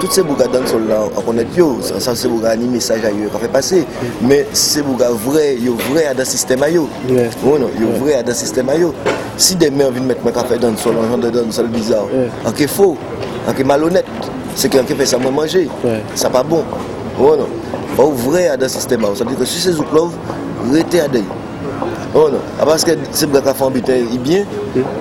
toutes ces bougas dans sol là, on connaît yo, ça ça, c'est bougas ni message à yo, qu'on fait passer. Mais ces bougas vrai, yo vrai à dans système à yo. Ouais. Oh non, yo vrai à dans système à yo. Si demain on vient mettre mon café dans le sol, on dans le sol bizarre. En est faux, en est malhonnête. C'est quelqu'un qui fait ça moi manger. Ça pas bon. Oh non. Faut vrai à dans système à yo. Ça veut dire que si c'est zouklow, restez à deuil. Oh non, Ah, parce que c'est pour qu'on fait embêter il bien,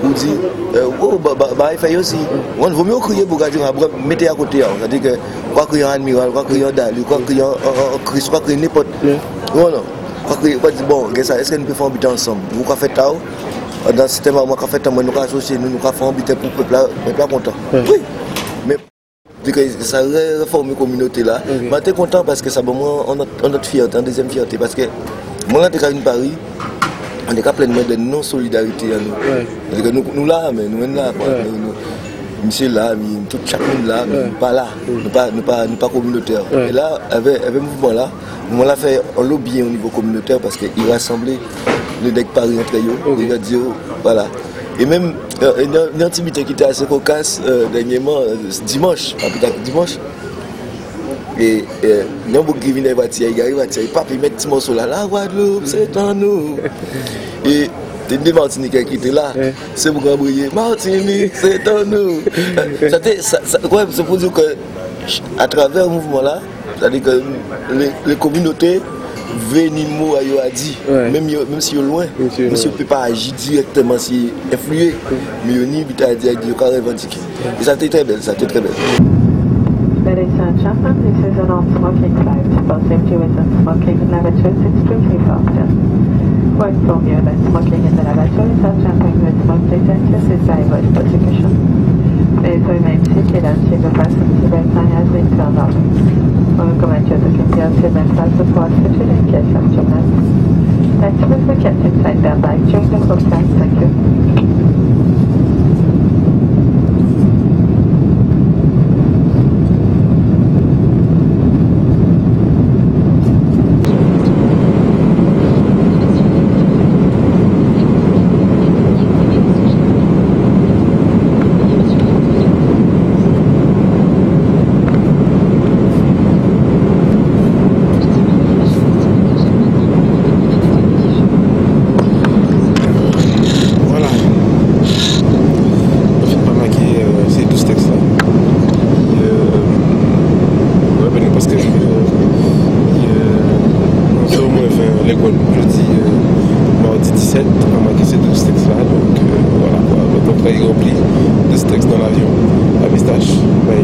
on dit, euh, oh, bah, bah, bah, il fait aussi. On vaut mieux crier pour garder après, mettez à côté. hein. C'est-à-dire que, quoi crier un admiral, quoi crier un dali, quoi crier un un Christ, quoi crier n'importe. Oh non, quoi crier, quoi dire, bon, est-ce nous pouvons faire embêter ensemble? Vous, quoi fait tard Dans le système, moi, quoi fait tard, moi, nous, quoi associer, nous, nous, quoi faire embêter pour le peuple, content. Oui, mais. Ça réforme la communauté là. Mais je suis content parce que ça moi on a on a fierté, en deuxième fierté. Parce que moi, quand je suis à Paris, on est pleinement de non-solidarité à nous. Ouais. C'est-à-dire que nous, nous là, mais nous sommes là. Quoi. Ouais. Nous, nous- monsieur là, mais tout chaque monde là, mais Ouais. nous pas là, nous pas, nous pas, nous pas communautaire. Et là, avec, avec le mouvement l'a fait un lobby au niveau communautaire parce qu'il rassemblait les decks Paris entre eux, Ok. les radio, voilà. Et même euh, une, une intimité qui était assez cocasse euh, dernièrement, euh, dimanche, que dimanche. Eh, e, e, yon bou grivine vatiye, yari vatiye, papi met ti monson la, la Guadeloupe, se tan nou. E, te de Martinique ki te la, eh. se mou gran bouye, Martinique, se tan nou. Sa te, sa, sa, kwa se pou diyo ke, a traver mouvment la, sa de ke, le kominote, veni mou a yo a di, menm si yo loin, menm si yo pe pa aji direktman si influye, menm yo ni bita a di a di yo ka revantike. E sa te tre bel, sa te tre bel. Ladies and gentlemen, this is a non-smoking flight. For safety reasons, smoking in lavatory is extremely faster. We inform you that smoking in the lavatory without jumping with smoke detectors is avoid prosecution. Please remain seated until the seatbelt sign has been turned on. We recommend you to keep your seatbelt sign support fitted in case of turbulence. Vegetables were kept inside their bag during the flight. Thank you. Jeudi, mardi 17, on a marqué ces 12 textes-là. Donc euh, voilà. Donc là, il remplit de ce texte dans l'avion à Pistache. Ouais.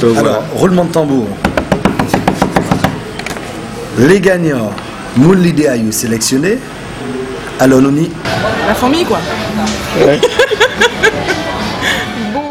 Alors, roulement de tambour. Les gagnants, Moul l'idée à you sélectionné. Alors, nous y La famille, quoi.